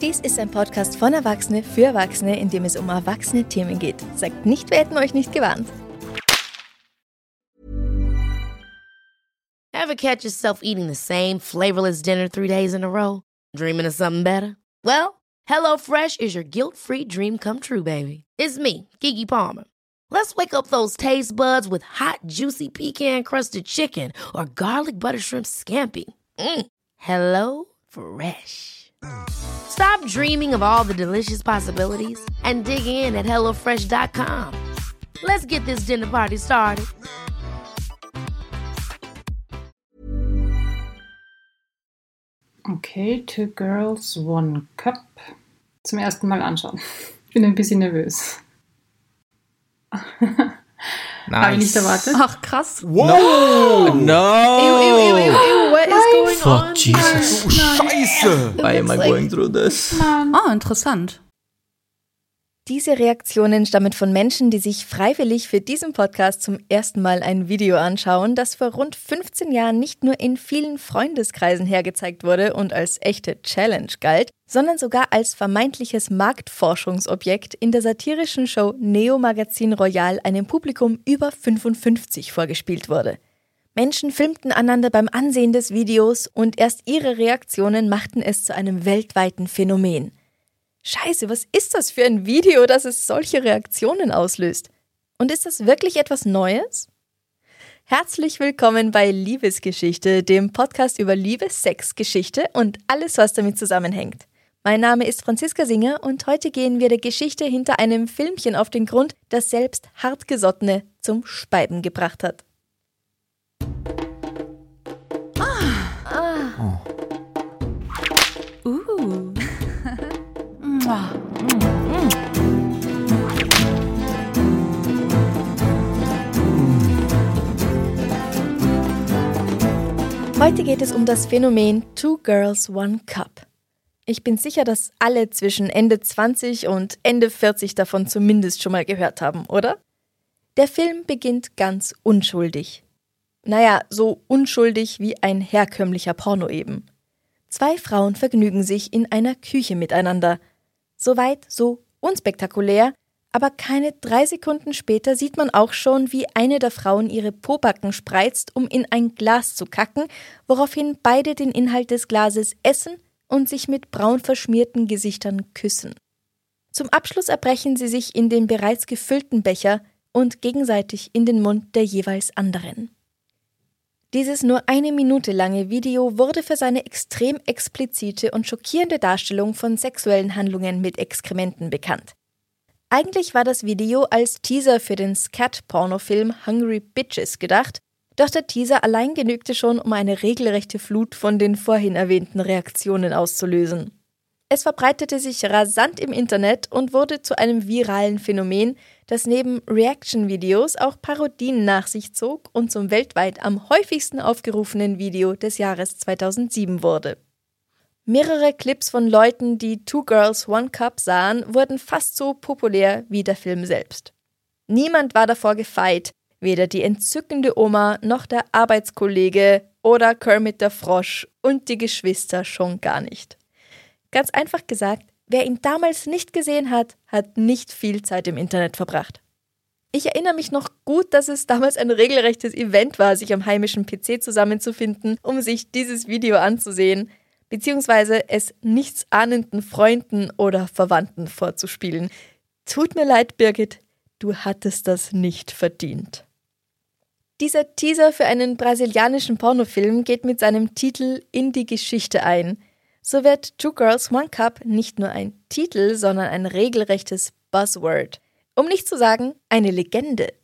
Dies ist ein Podcast von Erwachsene für Erwachsene, in dem es um erwachsene Themen geht. Sagt nicht, wir hätten euch nicht gewarnt. Ever catch yourself eating the same flavorless dinner three days in a row? Dreaming of something better? Well, HelloFresh is your guilt-free dream come true, baby. It's me, Kiki Palmer. Let's wake up those taste buds with hot, juicy pecan-crusted chicken or garlic butter shrimp scampi. Mm. Hello Fresh. Stop dreaming of all the delicious possibilities and dig in at HelloFresh.com. Let's get this dinner party started. Okay, Two Girls, One Cup. Zum ersten Mal anschauen. Ich bin ein bisschen nervös. Nice. Habe ich nicht erwartet. Ach, krass. Wow! No! Ew, ew, ew, ew, going Fuck on? Jesus. Oh, Scheiße! Why am I going through this? Ah, interessant. Diese Reaktionen stammen von Menschen, die sich freiwillig für diesen Podcast zum ersten Mal ein Video anschauen, das vor rund 15 Jahren nicht nur in vielen Freundeskreisen hergezeigt wurde und als echte Challenge galt, sondern sogar als vermeintliches Marktforschungsobjekt in der satirischen Show Neo Magazin Royal einem Publikum über 55 vorgespielt wurde. Menschen filmten einander beim Ansehen des Videos und erst ihre Reaktionen machten es zu einem weltweiten Phänomen. Scheiße, was ist das für ein Video, das es solche Reaktionen auslöst? Und ist das wirklich etwas Neues? Herzlich willkommen bei Liebesgeschichte, dem Podcast über Liebe, Sex, Geschichte und alles, was damit zusammenhängt. Mein Name ist Franziska Singer und heute gehen wir der Geschichte hinter einem Filmchen auf den Grund, das selbst Hartgesottene zum Speiben gebracht hat. Uh. Mua. Heute geht es um das Phänomen Two Girls, One Cup. Ich bin sicher, dass alle zwischen Ende 20 und Ende 40 davon zumindest schon mal gehört haben, oder? Der Film beginnt ganz unschuldig. Naja, so unschuldig wie ein herkömmlicher Porno eben. Zwei Frauen vergnügen sich in einer Küche miteinander. Soweit so unspektakulär, aber keine drei Sekunden später sieht man auch schon, wie eine der Frauen ihre Pobacken spreizt, um in ein Glas zu kacken, woraufhin beide den Inhalt des Glases essen und sich mit braun verschmierten Gesichtern küssen. Zum Abschluss erbrechen sie sich in den bereits gefüllten Becher und gegenseitig in den Mund der jeweils anderen. Dieses nur eine Minute lange Video wurde für seine extrem explizite und schockierende Darstellung von sexuellen Handlungen mit Exkrementen bekannt. Eigentlich war das Video als Teaser für den Scat-Pornofilm Hungry Bitches gedacht, doch der Teaser allein genügte schon, um eine regelrechte Flut von den vorhin erwähnten Reaktionen auszulösen. Es verbreitete sich rasant im Internet und wurde zu einem viralen Phänomen, das neben Reaction-Videos auch Parodien nach sich zog und zum weltweit am häufigsten aufgerufenen Video des Jahres 2007 wurde. Mehrere Clips von Leuten, die Two Girls One Cup sahen, wurden fast so populär wie der Film selbst. Niemand war davor gefeit, weder die entzückende Oma noch der Arbeitskollege oder Kermit der Frosch und die Geschwister schon gar nicht. Ganz einfach gesagt, wer ihn damals nicht gesehen hat, hat nicht viel Zeit im Internet verbracht. Ich erinnere mich noch gut, dass es damals ein regelrechtes Event war, sich am heimischen PC zusammenzufinden, um sich dieses Video anzusehen, beziehungsweise es nichtsahnenden Freunden oder Verwandten vorzuspielen. Tut mir leid, Birgit, du hattest das nicht verdient. Dieser Teaser für einen brasilianischen Pornofilm geht mit seinem Titel in die Geschichte ein. So wird Two Girls One Cup nicht nur ein Titel, sondern ein regelrechtes Buzzword. Um nicht zu sagen, eine Legende.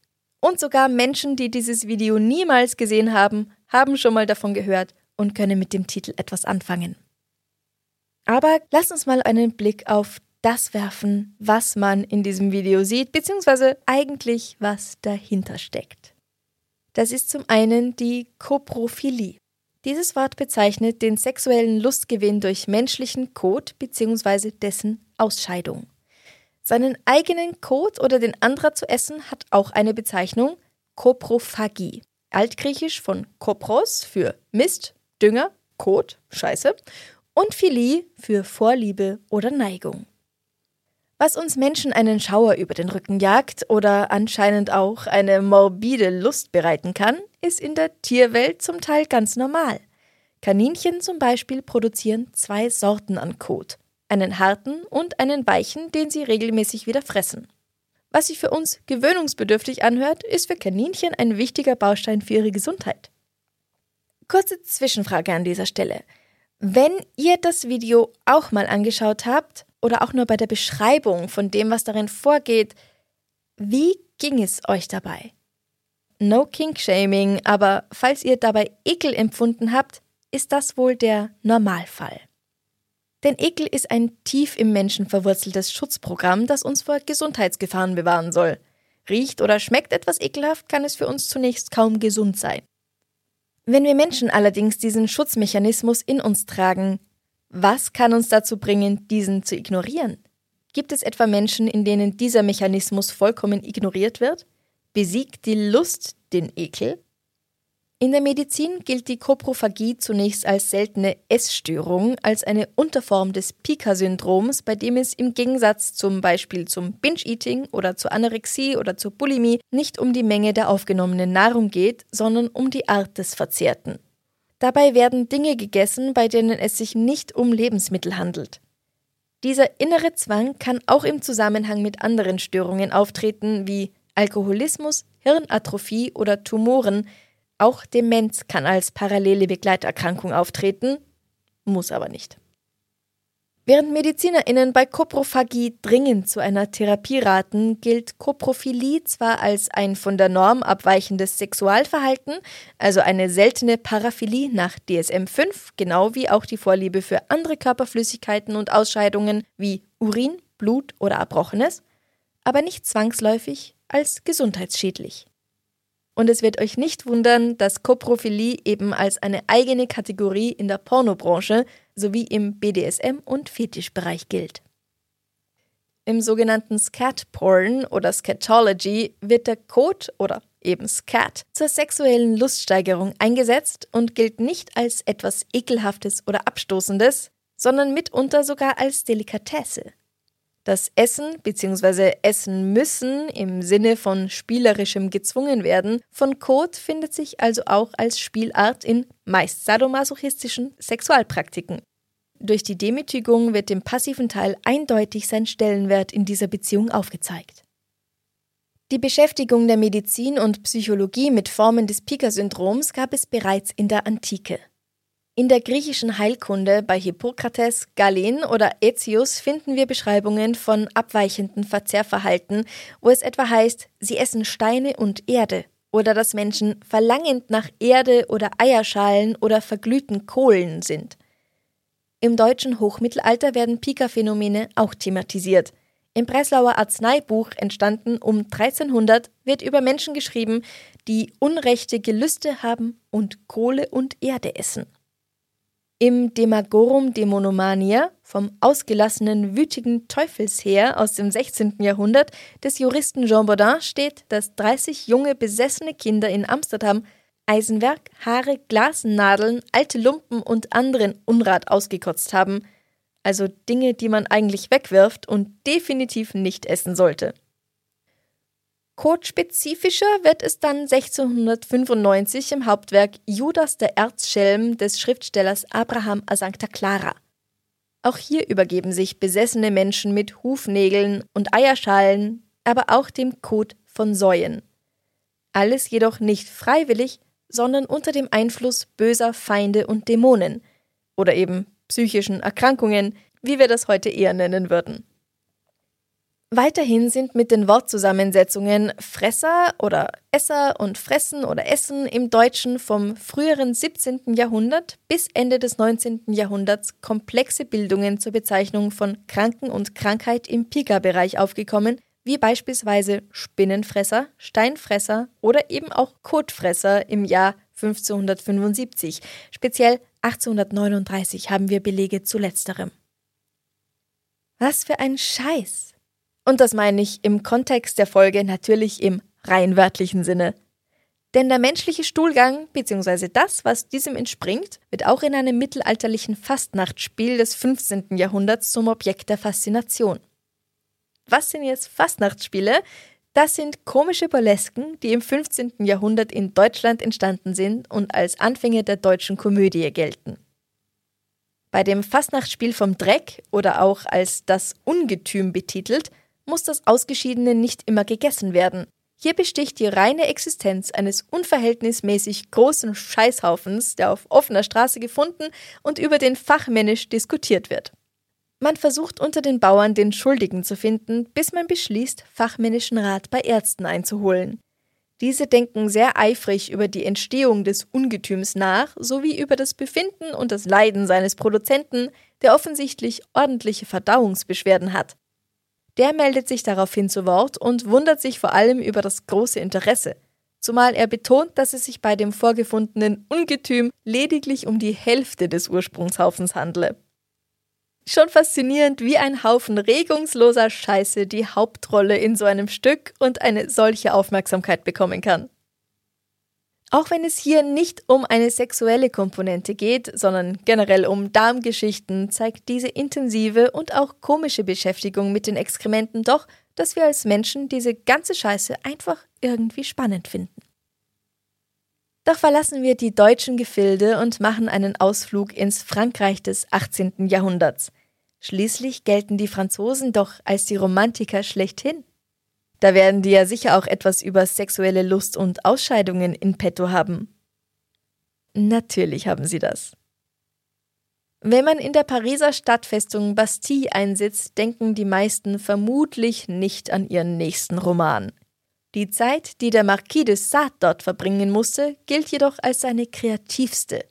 Und sogar Menschen, die dieses Video niemals gesehen haben, haben schon mal davon gehört und können mit dem Titel etwas anfangen. Aber lasst uns mal einen Blick auf das werfen, was man in diesem Video sieht, beziehungsweise eigentlich was dahinter steckt. Das ist zum einen die Koprophilie. Dieses Wort bezeichnet den sexuellen Lustgewinn durch menschlichen Kot bzw. dessen Ausscheidung. Seinen eigenen Kot oder den anderer zu essen hat auch eine Bezeichnung Koprophagie. Altgriechisch von Kopros für Mist, Dünger, Kot, Scheiße und Philie für Vorliebe oder Neigung. Was uns Menschen einen Schauer über den Rücken jagt oder anscheinend auch eine morbide Lust bereiten kann, ist in der Tierwelt zum Teil ganz normal. Kaninchen zum Beispiel produzieren zwei Sorten an Kot, einen harten und einen weichen, den sie regelmäßig wieder fressen. Was sich für uns gewöhnungsbedürftig anhört, ist für Kaninchen ein wichtiger Baustein für ihre Gesundheit. Kurze Zwischenfrage an dieser Stelle. Wenn ihr das Video auch mal angeschaut habt oder auch nur bei der Beschreibung von dem, was darin vorgeht, wie ging es euch dabei? No Kink-Shaming, aber falls ihr dabei Ekel empfunden habt, ist das wohl der Normalfall. Denn Ekel ist ein tief im Menschen verwurzeltes Schutzprogramm, das uns vor Gesundheitsgefahren bewahren soll. Riecht oder schmeckt etwas ekelhaft, kann es für uns zunächst kaum gesund sein. Wenn wir Menschen allerdings diesen Schutzmechanismus in uns tragen, was kann uns dazu bringen, diesen zu ignorieren? Gibt es etwa Menschen, in denen dieser Mechanismus vollkommen ignoriert wird? Besiegt die Lust den Ekel? In der Medizin gilt die Koprophagie zunächst als seltene Essstörung, als eine Unterform des Pica-Syndroms, bei dem es im Gegensatz zum Beispiel zum Binge-Eating oder zur Anorexie oder zur Bulimie nicht um die Menge der aufgenommenen Nahrung geht, sondern um die Art des Verzehrten. Dabei werden Dinge gegessen, bei denen es sich nicht um Lebensmittel handelt. Dieser innere Zwang kann auch im Zusammenhang mit anderen Störungen auftreten, wie Alkoholismus, Hirnatrophie oder Tumoren, auch Demenz kann als parallele Begleiterkrankung auftreten, muss aber nicht. Während MedizinerInnen bei Koprophagie dringend zu einer Therapie raten, gilt Koprophilie zwar als ein von der Norm abweichendes Sexualverhalten, also eine seltene Paraphilie nach DSM-5, genau wie auch die Vorliebe für andere Körperflüssigkeiten und Ausscheidungen wie Urin, Blut oder Erbrochenes, aber nicht zwangsläufig als gesundheitsschädlich. Und es wird euch nicht wundern, dass Koprophilie eben als eine eigene Kategorie in der Pornobranche sowie im BDSM- und Fetischbereich gilt. Im sogenannten Scat-Porn oder Scatology wird der Code oder eben Scat zur sexuellen Luststeigerung eingesetzt und gilt nicht als etwas Ekelhaftes oder Abstoßendes, sondern mitunter sogar als Delikatesse. Das Essen bzw. Essen müssen im Sinne von spielerischem gezwungen werden von Kot findet sich also auch als Spielart in meist sadomasochistischen Sexualpraktiken. Durch die Demütigung wird dem passiven Teil eindeutig sein Stellenwert in dieser Beziehung aufgezeigt. Die Beschäftigung der Medizin und Psychologie mit Formen des Pika-Syndroms gab es bereits in der Antike. In der griechischen Heilkunde bei Hippokrates, Galen oder Aetius finden wir Beschreibungen von abweichenden Verzehrverhalten, wo es etwa heißt, sie essen Steine und Erde oder dass Menschen verlangend nach Erde oder Eierschalen oder verglühten Kohlen sind. Im deutschen Hochmittelalter werden Pika-Phänomene auch thematisiert. Im Breslauer Arzneibuch, entstanden um 1300, wird über Menschen geschrieben, die unrechte Gelüste haben und Kohle und Erde essen. Im Demagorum Dämonomania vom ausgelassenen, wütigen Teufelsheer aus dem 16. Jahrhundert des Juristen Jean Baudin steht, dass 30 junge, besessene Kinder in Amsterdam Eisenwerk, Haare, Glasnadeln, alte Lumpen und anderen Unrat ausgekotzt haben, also Dinge, die man eigentlich wegwirft und definitiv nicht essen sollte. Codespezifischer wird es dann 1695 im Hauptwerk Judas der Erzschelm des Schriftstellers Abraham a Sancta Clara. Auch hier übergeben sich besessene Menschen mit Hufnägeln und Eierschalen, aber auch dem Kot von Säuen. Alles jedoch nicht freiwillig, sondern unter dem Einfluss böser Feinde und Dämonen oder eben psychischen Erkrankungen, wie wir das heute eher nennen würden. Weiterhin sind mit den Wortzusammensetzungen Fresser oder Esser und Fressen oder Essen im Deutschen vom früheren 17. Jahrhundert bis Ende des 19. Jahrhunderts komplexe Bildungen zur Bezeichnung von Kranken und Krankheit im Pika-Bereich aufgekommen, wie beispielsweise Spinnenfresser, Steinfresser oder eben auch Kotfresser im Jahr 1575. Speziell 1839 haben wir Belege zu letzterem. Was für ein Scheiß! Und das meine ich im Kontext der Folge natürlich im rein wörtlichen Sinne. Denn der menschliche Stuhlgang, bzw. das, was diesem entspringt, wird auch in einem mittelalterlichen Fastnachtsspiel des 15. Jahrhunderts zum Objekt der Faszination. Was sind jetzt Fastnachtsspiele? Das sind komische Burlesken, die im 15. Jahrhundert in Deutschland entstanden sind und als Anfänge der deutschen Komödie gelten. Bei dem Fastnachtsspiel vom Dreck oder auch als das Ungetüm betitelt, muss das Ausgeschiedene nicht immer gegessen werden. Hier besticht die reine Existenz eines unverhältnismäßig großen Scheißhaufens, der auf offener Straße gefunden und über den fachmännisch diskutiert wird. Man versucht unter den Bauern den Schuldigen zu finden, bis man beschließt, fachmännischen Rat bei Ärzten einzuholen. Diese denken sehr eifrig über die Entstehung des Ungetüms nach, sowie über das Befinden und das Leiden seines Produzenten, der offensichtlich ordentliche Verdauungsbeschwerden hat. Der meldet sich daraufhin zu Wort und wundert sich vor allem über das große Interesse, zumal er betont, dass es sich bei dem vorgefundenen Ungetüm lediglich um die Hälfte des Ursprungshaufens handle. Schon faszinierend, wie ein Haufen regungsloser Scheiße die Hauptrolle in so einem Stück und eine solche Aufmerksamkeit bekommen kann. Auch wenn es hier nicht um eine sexuelle Komponente geht, sondern generell um Darmgeschichten, zeigt diese intensive und auch komische Beschäftigung mit den Exkrementen doch, dass wir als Menschen diese ganze Scheiße einfach irgendwie spannend finden. Doch verlassen wir die deutschen Gefilde und machen einen Ausflug ins Frankreich des 18. Jahrhunderts. Schließlich gelten die Franzosen doch als die Romantiker schlechthin. Da werden die ja sicher auch etwas über sexuelle Lust und Ausscheidungen in petto haben. Natürlich haben sie das. Wenn man in der Pariser Stadtfestung Bastille einsitzt, denken die meisten vermutlich nicht an ihren nächsten Roman. Die Zeit, die der Marquis de Sade dort verbringen musste, gilt jedoch als seine kreativste.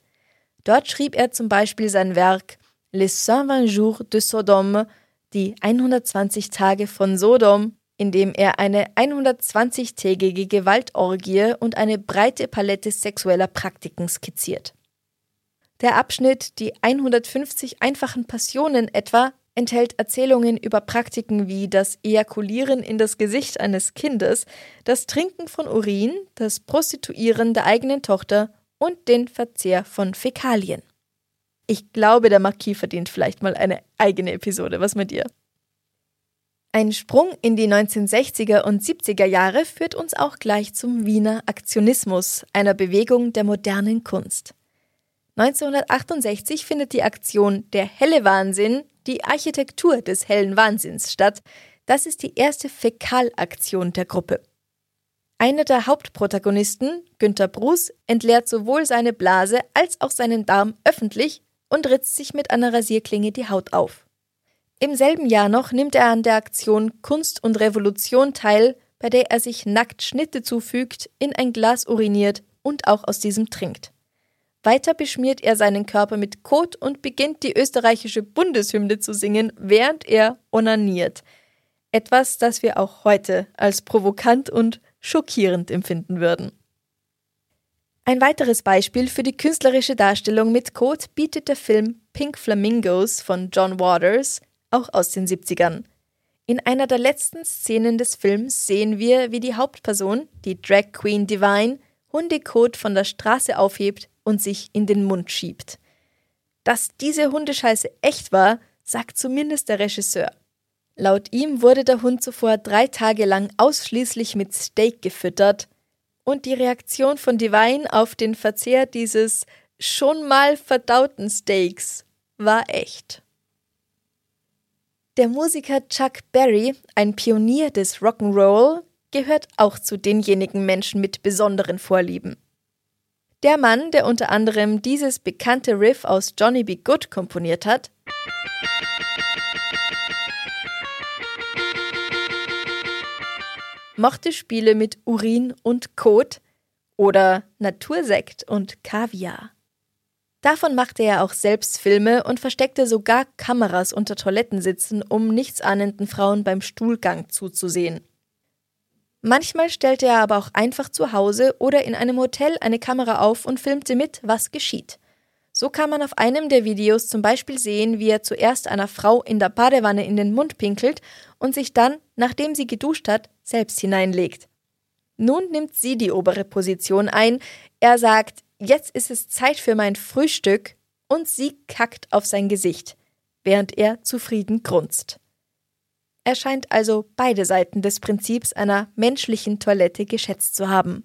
Dort schrieb er zum Beispiel sein Werk Les 120 Jours de Sodome, die 120 Tage von Sodom, in dem er eine 120-tägige Gewaltorgie und eine breite Palette sexueller Praktiken skizziert. Der Abschnitt Die 150 einfachen Passionen etwa enthält Erzählungen über Praktiken wie das Ejakulieren in das Gesicht eines Kindes, das Trinken von Urin, das Prostituieren der eigenen Tochter und den Verzehr von Fäkalien. Ich glaube, der Marquis verdient vielleicht mal eine eigene Episode. Was mit dir? Ein Sprung in die 1960er und 70er Jahre führt uns auch gleich zum Wiener Aktionismus, einer Bewegung der modernen Kunst. 1968 findet die Aktion Der helle Wahnsinn die Architektur des hellen Wahnsinns statt. Das ist die erste Fäkalaktion der Gruppe. Einer der Hauptprotagonisten, Günter Bruce, entleert sowohl seine Blase als auch seinen Darm öffentlich und ritzt sich mit einer Rasierklinge die Haut auf. Im selben Jahr noch nimmt er an der Aktion Kunst und Revolution teil, bei der er sich nackt Schnitte zufügt, in ein Glas uriniert und auch aus diesem trinkt. Weiter beschmiert er seinen Körper mit Kot und beginnt die österreichische Bundeshymne zu singen, während er onaniert. Etwas, das wir auch heute als provokant und schockierend empfinden würden. Ein weiteres Beispiel für die künstlerische Darstellung mit Kot bietet der Film Pink Flamingos von John Waters, auch aus den 70ern. In einer der letzten Szenen des Films sehen wir, wie die Hauptperson, die Drag Queen Divine, Hundekot von der Straße aufhebt und sich in den Mund schiebt. Dass diese Hundescheiße echt war, sagt zumindest der Regisseur. Laut ihm wurde der Hund zuvor drei Tage lang ausschließlich mit Steak gefüttert und die Reaktion von Divine auf den Verzehr dieses schon mal verdauten Steaks war echt. Der Musiker Chuck Berry, ein Pionier des Rock'n'Roll, gehört auch zu denjenigen Menschen mit besonderen Vorlieben. Der Mann, der unter anderem dieses bekannte Riff aus Johnny B. Good komponiert hat, mochte Spiele mit Urin und Kot oder Natursekt und Kaviar. Davon machte er auch selbst Filme und versteckte sogar Kameras unter Toilettensitzen, um nichtsahnenden Frauen beim Stuhlgang zuzusehen. Manchmal stellte er aber auch einfach zu Hause oder in einem Hotel eine Kamera auf und filmte mit, was geschieht. So kann man auf einem der Videos zum Beispiel sehen, wie er zuerst einer Frau in der Badewanne in den Mund pinkelt und sich dann, nachdem sie geduscht hat, selbst hineinlegt. Nun nimmt sie die obere Position ein. Er sagt, jetzt ist es Zeit für mein Frühstück und sie kackt auf sein Gesicht, während er zufrieden grunzt. Er scheint also beide Seiten des Prinzips einer menschlichen Toilette geschätzt zu haben.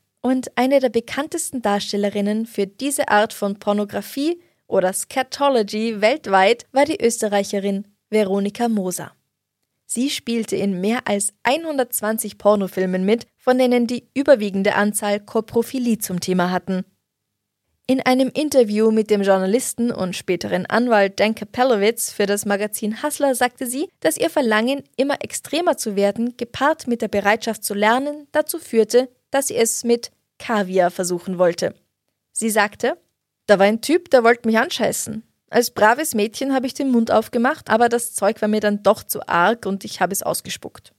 und eine der bekanntesten Darstellerinnen für diese Art von Pornografie oder Scatology weltweit war die Österreicherin Veronika Moser. Sie spielte in mehr als 120 Pornofilmen mit, von denen die überwiegende Anzahl Koprophilie zum Thema hatten. In einem Interview mit dem Journalisten und späteren Anwalt Denke Pelowitz für das Magazin Hustler sagte sie, dass ihr Verlangen, immer extremer zu werden, gepaart mit der Bereitschaft zu lernen, dazu führte, dass sie es mit Kaviar versuchen wollte. Sie sagte, da war ein Typ, der wollte mich anscheißen. Als braves Mädchen habe ich den Mund aufgemacht, aber das Zeug war mir dann doch zu arg und ich habe es ausgespuckt.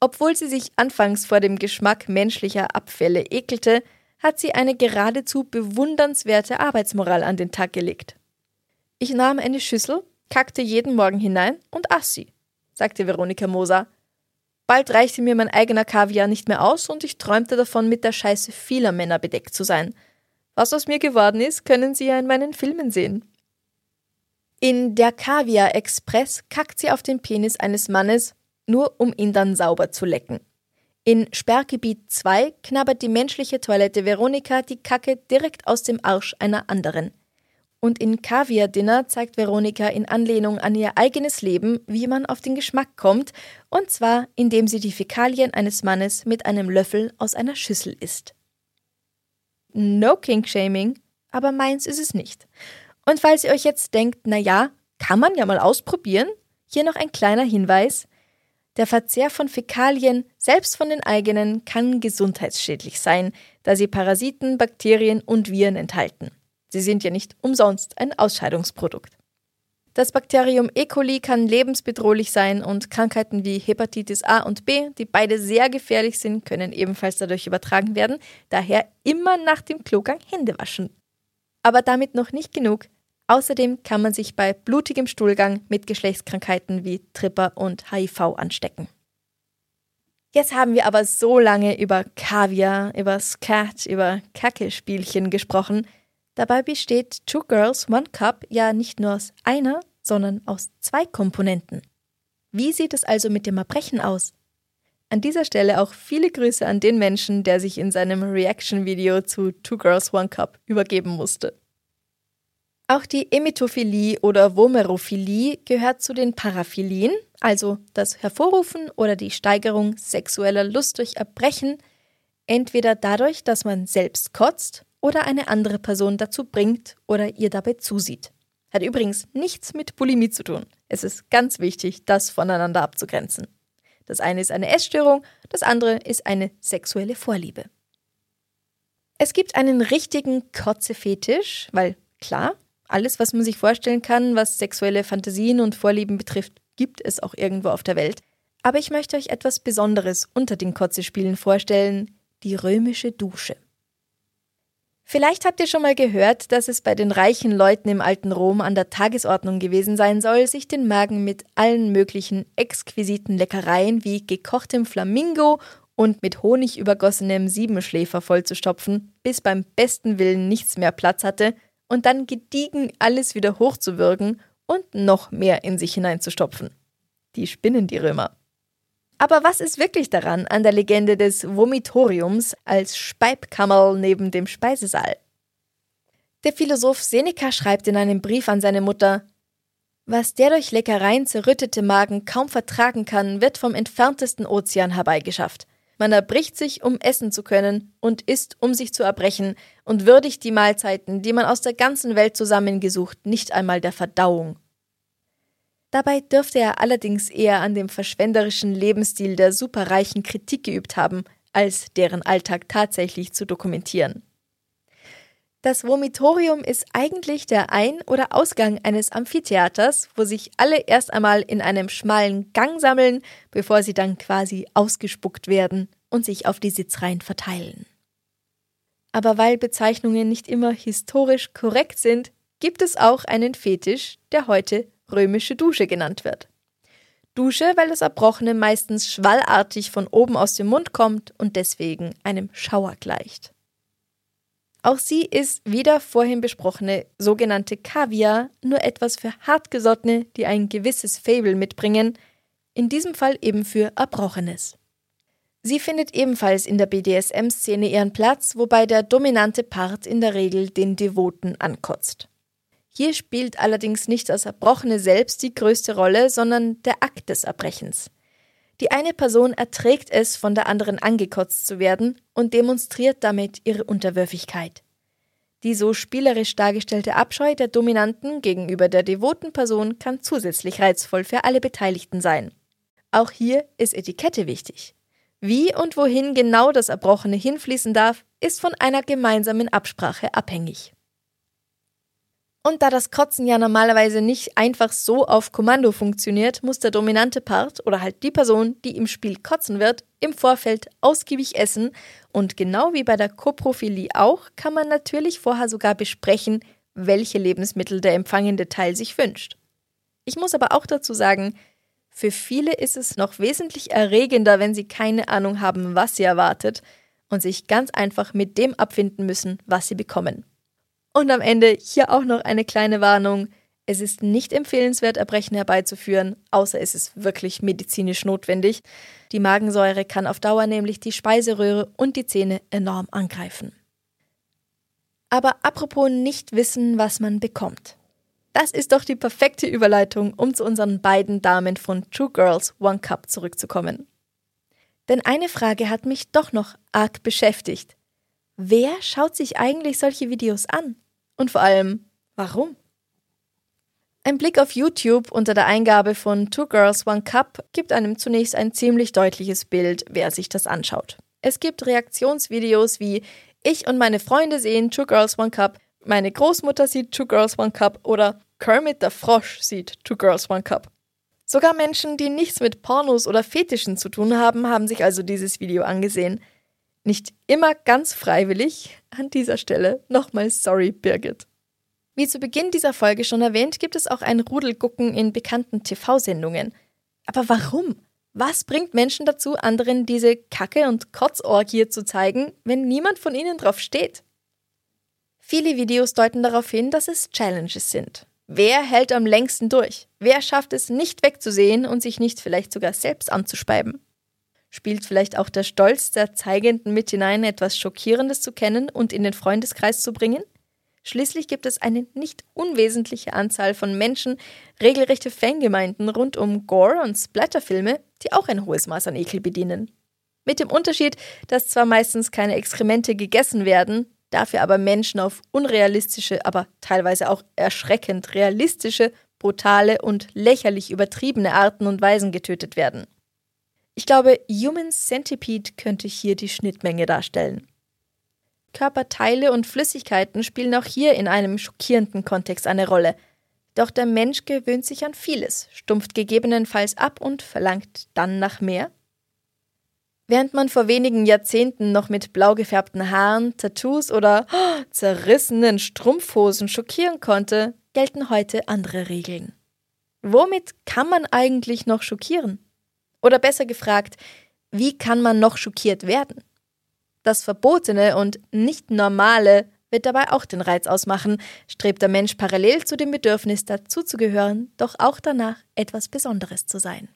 Obwohl sie sich anfangs vor dem Geschmack menschlicher Abfälle ekelte, hat sie eine geradezu bewundernswerte Arbeitsmoral an den Tag gelegt. Ich nahm eine Schüssel, kackte jeden Morgen hinein und aß sie, sagte Veronika Moser. Bald reichte mir mein eigener Kaviar nicht mehr aus und ich träumte davon, mit der Scheiße vieler Männer bedeckt zu sein. Was aus mir geworden ist, können Sie ja in meinen Filmen sehen. In Der Kaviar Express kackt sie auf den Penis eines Mannes, nur um ihn dann sauber zu lecken. In Sperrgebiet 2 knabbert die menschliche Toilette Veronika die Kacke direkt aus dem Arsch einer anderen. Und in Kaviar Dinner zeigt Veronika in Anlehnung an ihr eigenes Leben, wie man auf den Geschmack kommt, und zwar indem sie die Fäkalien eines Mannes mit einem Löffel aus einer Schüssel isst. No Kink-Shaming, aber meins ist es nicht. Und falls ihr euch jetzt denkt, na ja, kann man ja mal ausprobieren, hier noch ein kleiner Hinweis. Der Verzehr von Fäkalien, selbst von den eigenen, kann gesundheitsschädlich sein, da sie Parasiten, Bakterien und Viren enthalten. Sie sind ja nicht umsonst ein Ausscheidungsprodukt. Das Bakterium E. coli kann lebensbedrohlich sein und Krankheiten wie Hepatitis A und B, die beide sehr gefährlich sind, können ebenfalls dadurch übertragen werden. Daher immer nach dem Klogang Hände waschen. Aber damit noch nicht genug. Außerdem kann man sich bei blutigem Stuhlgang mit Geschlechtskrankheiten wie Tripper und HIV anstecken. Jetzt haben wir aber so lange über Kaviar, über Skat, über Kacke-Spielchen gesprochen. Dabei besteht Two Girls One Cup ja nicht nur aus einer, sondern aus zwei Komponenten. Wie sieht es also mit dem Erbrechen aus? An dieser Stelle auch viele Grüße an den Menschen, der sich in seinem Reaction-Video zu Two Girls One Cup übergeben musste. Auch die Emetophilie oder Vomerophilie gehört zu den Paraphilien, also das Hervorrufen oder die Steigerung sexueller Lust durch Erbrechen, entweder dadurch, dass man selbst kotzt oder eine andere Person dazu bringt oder ihr dabei zusieht. Hat übrigens nichts mit Bulimie zu tun. Es ist ganz wichtig, das voneinander abzugrenzen. Das eine ist eine Essstörung, das andere ist eine sexuelle Vorliebe. Es gibt einen richtigen Kotzefetisch, weil klar, alles, was man sich vorstellen kann, was sexuelle Fantasien und Vorlieben betrifft, gibt es auch irgendwo auf der Welt. Aber ich möchte euch etwas Besonderes unter den Kotzespielen vorstellen, die römische Dusche. Vielleicht habt ihr schon mal gehört, dass es bei den reichen Leuten im alten Rom an der Tagesordnung gewesen sein soll, sich den Magen mit allen möglichen exquisiten Leckereien wie gekochtem Flamingo und mit Honig übergossenem Siebenschläfer vollzustopfen, bis beim besten Willen nichts mehr Platz hatte und dann gediegen alles wieder hochzuwürgen und noch mehr in sich hineinzustopfen. Die spinnen die Römer. Aber was ist wirklich daran an der Legende des Vomitoriums als Speibkammerl neben dem Speisesaal? Der Philosoph Seneca schreibt in einem Brief an seine Mutter, was der durch Leckereien zerrüttete Magen kaum vertragen kann, wird vom entferntesten Ozean herbeigeschafft. Man erbricht sich, um essen zu können, und isst, um sich zu erbrechen, und würdigt die Mahlzeiten, die man aus der ganzen Welt zusammengesucht, nicht einmal der Verdauung. Dabei dürfte er allerdings eher an dem verschwenderischen Lebensstil der Superreichen Kritik geübt haben, als deren Alltag tatsächlich zu dokumentieren. Das Vomitorium ist eigentlich der Ein- oder Ausgang eines Amphitheaters, wo sich alle erst einmal in einem schmalen Gang sammeln, bevor sie dann quasi ausgespuckt werden und sich auf die Sitzreihen verteilen. Aber weil Bezeichnungen nicht immer historisch korrekt sind, gibt es auch einen Fetisch, der heute römische Dusche genannt wird. Dusche, weil das Erbrochene meistens schwallartig von oben aus dem Mund kommt und deswegen einem Schauer gleicht. Auch sie ist, wie der vorhin besprochene sogenannte Kaviar, nur etwas für Hartgesottene, die ein gewisses Fable mitbringen, in diesem Fall eben für Erbrochenes. Sie findet ebenfalls in der BDSM-Szene ihren Platz, wobei der dominante Part in der Regel den Devoten ankotzt. Hier spielt allerdings nicht das Erbrochene selbst die größte Rolle, sondern der Akt des Erbrechens. Die eine Person erträgt es, von der anderen angekotzt zu werden und demonstriert damit ihre Unterwürfigkeit. Die so spielerisch dargestellte Abscheu der Dominanten gegenüber der devoten Person kann zusätzlich reizvoll für alle Beteiligten sein. Auch hier ist Etikette wichtig. Wie und wohin genau das Erbrochene hinfließen darf, ist von einer gemeinsamen Absprache abhängig. Und da das Kotzen ja normalerweise nicht einfach so auf Kommando funktioniert, muss der dominante Part oder halt die Person, die im Spiel kotzen wird, im Vorfeld ausgiebig essen und genau wie bei der Koprophilie auch, kann man natürlich vorher sogar besprechen, welche Lebensmittel der empfangende Teil sich wünscht. Ich muss aber auch dazu sagen, für viele ist es noch wesentlich erregender, wenn sie keine Ahnung haben, was sie erwartet und sich ganz einfach mit dem abfinden müssen, was sie bekommen. Und am Ende hier auch noch eine kleine Warnung. Es ist nicht empfehlenswert, Erbrechen herbeizuführen, außer es ist wirklich medizinisch notwendig. Die Magensäure kann auf Dauer nämlich die Speiseröhre und die Zähne enorm angreifen. Aber apropos nicht wissen, was man bekommt. Das ist doch die perfekte Überleitung, um zu unseren beiden Damen von Two Girls One Cup zurückzukommen. Denn eine Frage hat mich doch noch arg beschäftigt. Wer schaut sich eigentlich solche Videos an? Und vor allem, warum? Ein Blick auf YouTube unter der Eingabe von Two Girls One Cup gibt einem zunächst ein ziemlich deutliches Bild, wer sich das anschaut. Es gibt Reaktionsvideos wie Ich und meine Freunde sehen Two Girls One Cup, meine Großmutter sieht Two Girls One Cup oder Kermit der Frosch sieht Two Girls One Cup. Sogar Menschen, die nichts mit Pornos oder Fetischen zu tun haben, haben sich also dieses Video angesehen. Nicht immer ganz freiwillig. An dieser Stelle nochmal sorry, Birgit. Wie zu Beginn dieser Folge schon erwähnt, gibt es auch ein Rudelgucken in bekannten TV-Sendungen. Aber warum? Was bringt Menschen dazu, anderen diese Kacke- und Kotzorgie zu zeigen, wenn niemand von ihnen drauf steht? Viele Videos deuten darauf hin, dass es Challenges sind. Wer hält am längsten durch? Wer schafft es nicht wegzusehen und sich nicht vielleicht sogar selbst anzuspeiben? Spielt vielleicht auch der Stolz der Zeigenden mit hinein, etwas Schockierendes zu kennen und in den Freundeskreis zu bringen? Schließlich gibt es eine nicht unwesentliche Anzahl von Menschen, regelrechte Fangemeinden rund um Gore- und Splatterfilme, die auch ein hohes Maß an Ekel bedienen. Mit dem Unterschied, dass zwar meistens keine Exkremente gegessen werden, dafür aber Menschen auf unrealistische, aber teilweise auch erschreckend realistische, brutale und lächerlich übertriebene Arten und Weisen getötet werden. Ich glaube, Human Centipede könnte hier die Schnittmenge darstellen. Körperteile und Flüssigkeiten spielen auch hier in einem schockierenden Kontext eine Rolle. Doch der Mensch gewöhnt sich an vieles, stumpft gegebenenfalls ab und verlangt dann nach mehr. Während man vor wenigen Jahrzehnten noch mit blau gefärbten Haaren, Tattoos oder oh, zerrissenen Strumpfhosen schockieren konnte, gelten heute andere Regeln. Womit kann man eigentlich noch schockieren? Oder besser gefragt, wie kann man noch schockiert werden? Das Verbotene und nicht Normale wird dabei auch den Reiz ausmachen, strebt der Mensch parallel zu dem Bedürfnis dazuzugehören, doch auch danach etwas Besonderes zu sein.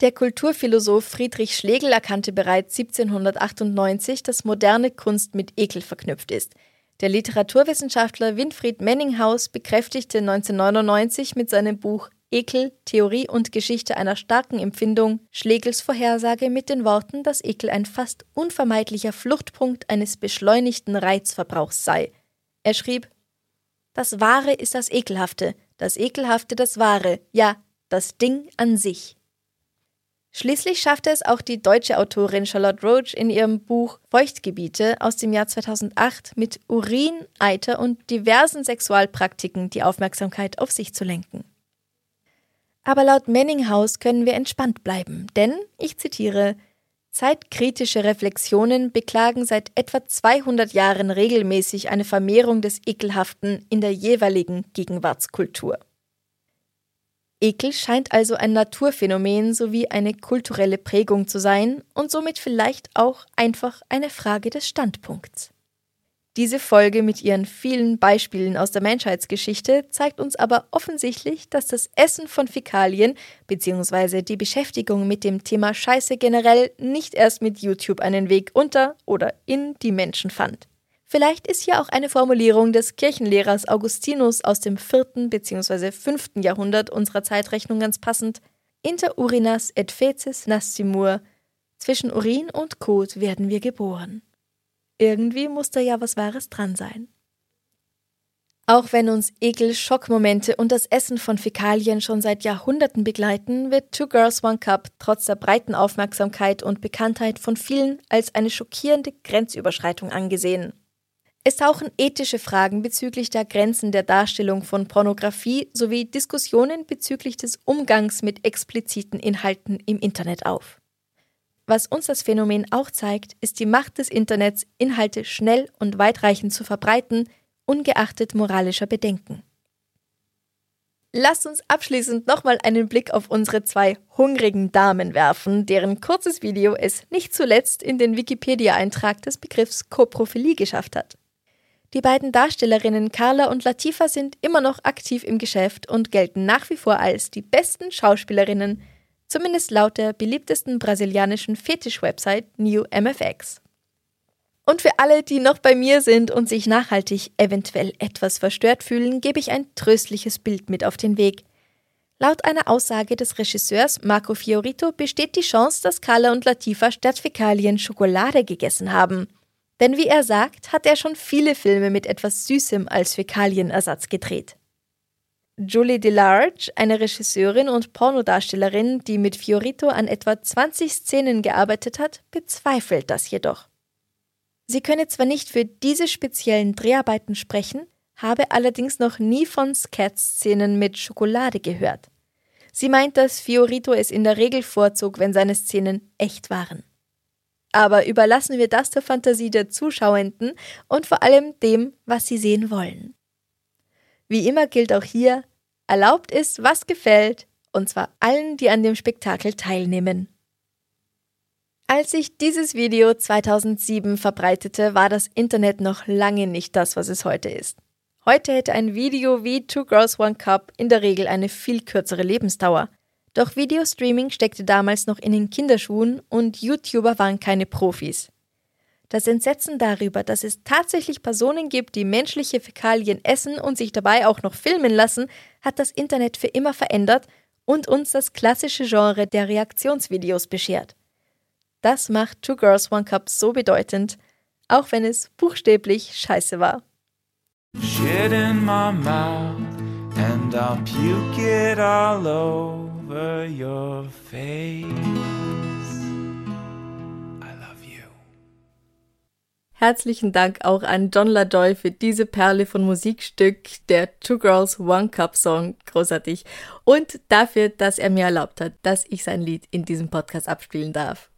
Der Kulturphilosoph Friedrich Schlegel erkannte bereits 1798, dass moderne Kunst mit Ekel verknüpft ist. Der Literaturwissenschaftler Winfried Menninghaus bekräftigte 1999 mit seinem Buch Ekel, Theorie und Geschichte einer starken Empfindung Schlegels Vorhersage mit den Worten, dass Ekel ein fast unvermeidlicher Fluchtpunkt eines beschleunigten Reizverbrauchs sei. Er schrieb Das Wahre ist das Ekelhafte, das Ekelhafte das Wahre, ja, das Ding an sich. Schließlich schaffte es auch die deutsche Autorin Charlotte Roach in ihrem Buch Feuchtgebiete aus dem Jahr 2008 mit Urin, Eiter und diversen Sexualpraktiken die Aufmerksamkeit auf sich zu lenken. Aber laut Menninghaus können wir entspannt bleiben, denn, ich zitiere, Zeitkritische Reflexionen beklagen seit etwa 200 Jahren regelmäßig eine Vermehrung des Ekelhaften in der jeweiligen Gegenwartskultur. Ekel scheint also ein Naturphänomen sowie eine kulturelle Prägung zu sein und somit vielleicht auch einfach eine Frage des Standpunkts. Diese Folge mit ihren vielen Beispielen aus der Menschheitsgeschichte zeigt uns aber offensichtlich, dass das Essen von Fäkalien bzw. die Beschäftigung mit dem Thema Scheiße generell nicht erst mit YouTube einen Weg unter oder in die Menschen fand. Vielleicht ist hier auch eine Formulierung des Kirchenlehrers Augustinus aus dem 4. bzw. 5. Jahrhundert unserer Zeitrechnung ganz passend. Inter urinas et feces nascimur. Zwischen Urin und Kot werden wir geboren. Irgendwie muss da ja was Wahres dran sein. Auch wenn uns Ekel, Schockmomente und das Essen von Fäkalien schon seit Jahrhunderten begleiten, wird Two Girls One Cup trotz der breiten Aufmerksamkeit und Bekanntheit von vielen als eine schockierende Grenzüberschreitung angesehen. Es tauchen ethische Fragen bezüglich der Grenzen der Darstellung von Pornografie sowie Diskussionen bezüglich des Umgangs mit expliziten Inhalten im Internet auf. Was uns das Phänomen auch zeigt, ist die Macht des Internets, Inhalte schnell und weitreichend zu verbreiten, ungeachtet moralischer Bedenken. Lasst uns abschließend nochmal einen Blick auf unsere zwei hungrigen Damen werfen, deren kurzes Video es nicht zuletzt in den Wikipedia-Eintrag des Begriffs Koprophilie geschafft hat. Die beiden Darstellerinnen Carla und Latifa sind immer noch aktiv im Geschäft und gelten nach wie vor als die besten Schauspielerinnen, zumindest laut der beliebtesten brasilianischen Fetisch-Website New MFX. Und für alle, die noch bei mir sind und sich nachhaltig eventuell etwas verstört fühlen, gebe ich ein tröstliches Bild mit auf den Weg. Laut einer Aussage des Regisseurs Marco Fiorito besteht die Chance, dass Carla und Latifa statt Fäkalien Schokolade gegessen haben. Denn wie er sagt, hat er schon viele Filme mit etwas Süßem als Fäkalienersatz gedreht. Julie DeLarge, eine Regisseurin und Pornodarstellerin, die mit Fiorito an etwa 20 Szenen gearbeitet hat, bezweifelt das jedoch. Sie könne zwar nicht für diese speziellen Dreharbeiten sprechen, habe allerdings noch nie von Scat-Szenen mit Schokolade gehört. Sie meint, dass Fiorito es in der Regel vorzog, wenn seine Szenen echt waren. Aber überlassen wir das der Fantasie der Zuschauenden und vor allem dem, was sie sehen wollen. Wie immer gilt auch hier, erlaubt ist, was gefällt, und zwar allen, die an dem Spektakel teilnehmen. Als ich dieses Video 2007 verbreitete, war das Internet noch lange nicht das, was es heute ist. Heute hätte ein Video wie Two Girls One Cup in der Regel eine viel kürzere Lebensdauer. Doch Videostreaming steckte damals noch in den Kinderschuhen und YouTuber waren keine Profis. Das Entsetzen darüber, dass es tatsächlich Personen gibt, die menschliche Fäkalien essen und sich dabei auch noch filmen lassen, hat das Internet für immer verändert und uns das klassische Genre der Reaktionsvideos beschert. Das macht Two Girls One Cup so bedeutend, auch wenn es buchstäblich scheiße war. Shit in my mouth and I'll puke it all over your face. Herzlichen Dank auch an John LaJoy für diese Perle von Musikstück, der Two Girls One Cup Song, großartig. Und dafür, dass er mir erlaubt hat, dass ich sein Lied in diesem Podcast abspielen darf.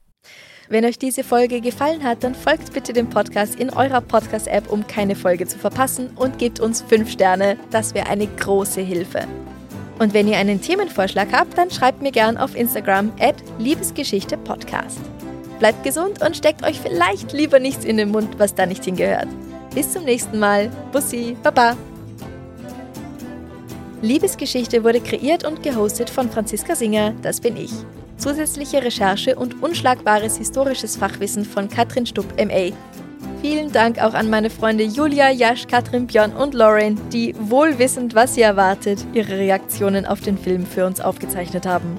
Wenn euch diese Folge gefallen hat, dann folgt bitte dem Podcast in eurer Podcast-App, um keine Folge zu verpassen und gebt uns 5 Sterne. Das wäre eine große Hilfe. Und wenn ihr einen Themenvorschlag habt, dann schreibt mir gern auf Instagram at Liebesgeschichte Podcast. Bleibt gesund und steckt euch vielleicht lieber nichts in den Mund, was da nicht hingehört. Bis zum nächsten Mal. Bussi, Baba. Liebesgeschichte wurde kreiert und gehostet von Franziska Singer, das bin ich. Zusätzliche Recherche und unschlagbares historisches Fachwissen von Katrin Stupp MA. Vielen Dank auch an meine Freunde Julia, Jasch, Katrin, Björn und Lauren, die wohlwissend, was sie erwartet, ihre Reaktionen auf den Film für uns aufgezeichnet haben.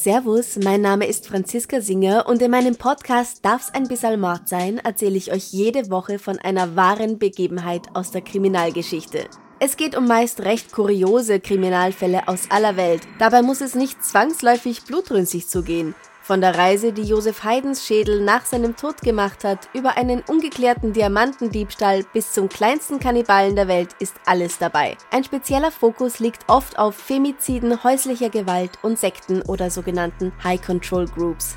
Servus, mein Name ist Franziska Singer und in meinem Podcast Darf's ein bisschen Mord sein, erzähle ich euch jede Woche von einer wahren Begebenheit aus der Kriminalgeschichte. Es geht um meist recht kuriose Kriminalfälle aus aller Welt. Dabei muss es nicht zwangsläufig blutrünstig zugehen. Von der Reise, die Josef Haydns Schädel nach seinem Tod gemacht hat, über einen ungeklärten Diamantendiebstahl bis zum kleinsten Kannibalen der Welt ist alles dabei. Ein spezieller Fokus liegt oft auf Femiziden, häuslicher Gewalt und Sekten oder sogenannten High Control Groups.